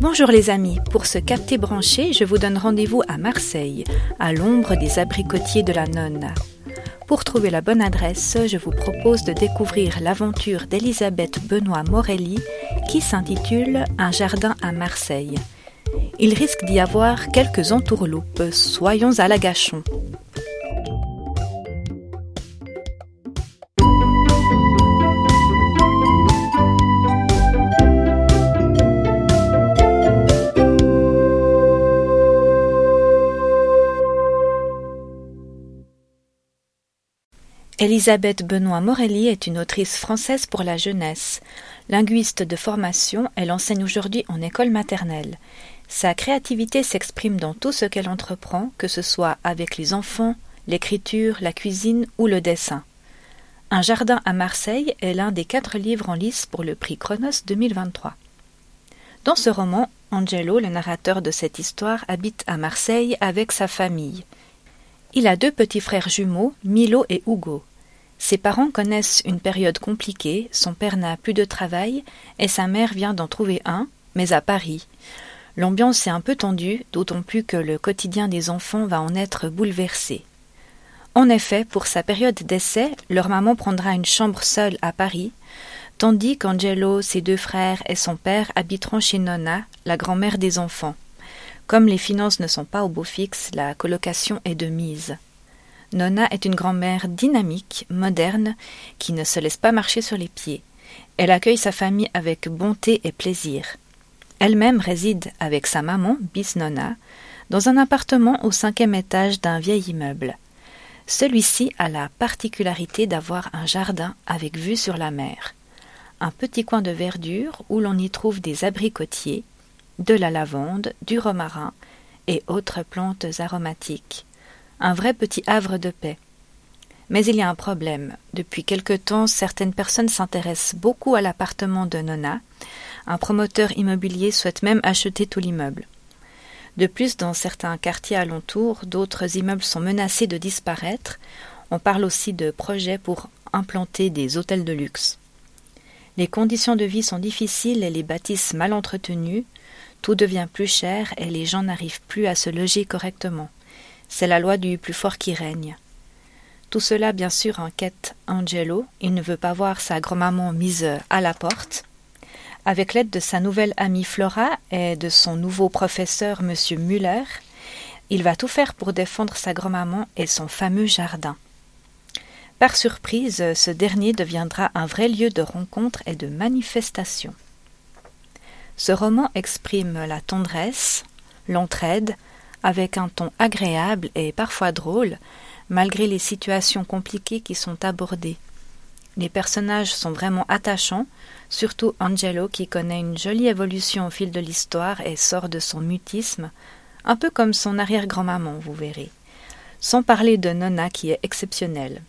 Bonjour les amis, pour ce capté branché, je vous donne rendez-vous à Marseille, à l'ombre des abricotiers de la Nonne. Pour trouver la bonne adresse, je vous propose de découvrir l'aventure d'Elisabeth Benoît Morelli qui s'intitule Un jardin à Marseille. Il risque d'y avoir quelques entourloupes, soyons à l'agachon. Elisabeth Benoît Morelli est une autrice française pour la jeunesse. Linguiste de formation, elle enseigne aujourd'hui en école maternelle. Sa créativité s'exprime dans tout ce qu'elle entreprend, que ce soit avec les enfants, l'écriture, la cuisine ou le dessin. Un jardin à Marseille est l'un des quatre livres en lice pour le prix Chronos 2023. Dans ce roman, Angelo, le narrateur de cette histoire, habite à Marseille avec sa famille. Il a deux petits frères jumeaux, Milo et Hugo. Ses parents connaissent une période compliquée, son père n'a plus de travail et sa mère vient d'en trouver un, mais à Paris. L'ambiance est un peu tendue, d'autant plus que le quotidien des enfants va en être bouleversé. En effet, pour sa période d'essai, leur maman prendra une chambre seule à Paris, tandis qu'Angelo, ses deux frères et son père habiteront chez Nonna, la grand-mère des enfants. Comme les finances ne sont pas au beau fixe, la colocation est de mise. Nonna est une grand-mère dynamique, moderne, qui ne se laisse pas marcher sur les pieds. Elle accueille sa famille avec bonté et plaisir. Elle-même réside avec sa maman, Bis Nonna, dans un appartement au cinquième étage d'un vieil immeuble. Celui-ci a la particularité d'avoir un jardin avec vue sur la mer, un petit coin de verdure où l'on y trouve des abricotiers, de la lavande, du romarin et autres plantes aromatiques un vrai petit havre de paix. Mais il y a un problème. Depuis quelque temps, certaines personnes s'intéressent beaucoup à l'appartement de Nona. Un promoteur immobilier souhaite même acheter tout l'immeuble. De plus, dans certains quartiers alentours, d'autres immeubles sont menacés de disparaître. On parle aussi de projets pour implanter des hôtels de luxe. Les conditions de vie sont difficiles et les bâtisses mal entretenues. Tout devient plus cher et les gens n'arrivent plus à se loger correctement. C'est la loi du plus fort qui règne. Tout cela, bien sûr, inquiète Angelo. Il ne veut pas voir sa grand-maman mise à la porte. Avec l'aide de sa nouvelle amie Flora et de son nouveau professeur, M. Muller, il va tout faire pour défendre sa grand-maman et son fameux jardin. Par surprise, ce dernier deviendra un vrai lieu de rencontre et de manifestation. Ce roman exprime la tendresse, l'entraide, avec un ton agréable et parfois drôle, malgré les situations compliquées qui sont abordées. Les personnages sont vraiment attachants, surtout Angelo qui connaît une jolie évolution au fil de l'histoire et sort de son mutisme, un peu comme son arrière-grand-maman, vous verrez. Sans parler de Nonna qui est exceptionnelle.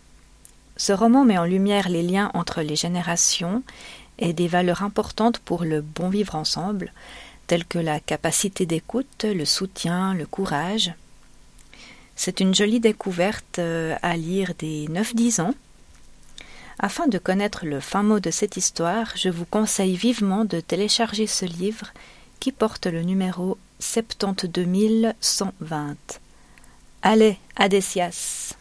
Ce roman met en lumière les liens entre les générations et des valeurs importantes pour le bon vivre ensemble, telles que la capacité d'écoute, le soutien, le courage. C'est une jolie découverte euh, à lire dès 9-10 ans. Afin de connaître le fin mot de cette histoire, je vous conseille vivement de télécharger ce livre qui porte le numéro 72120. Allez, Adesias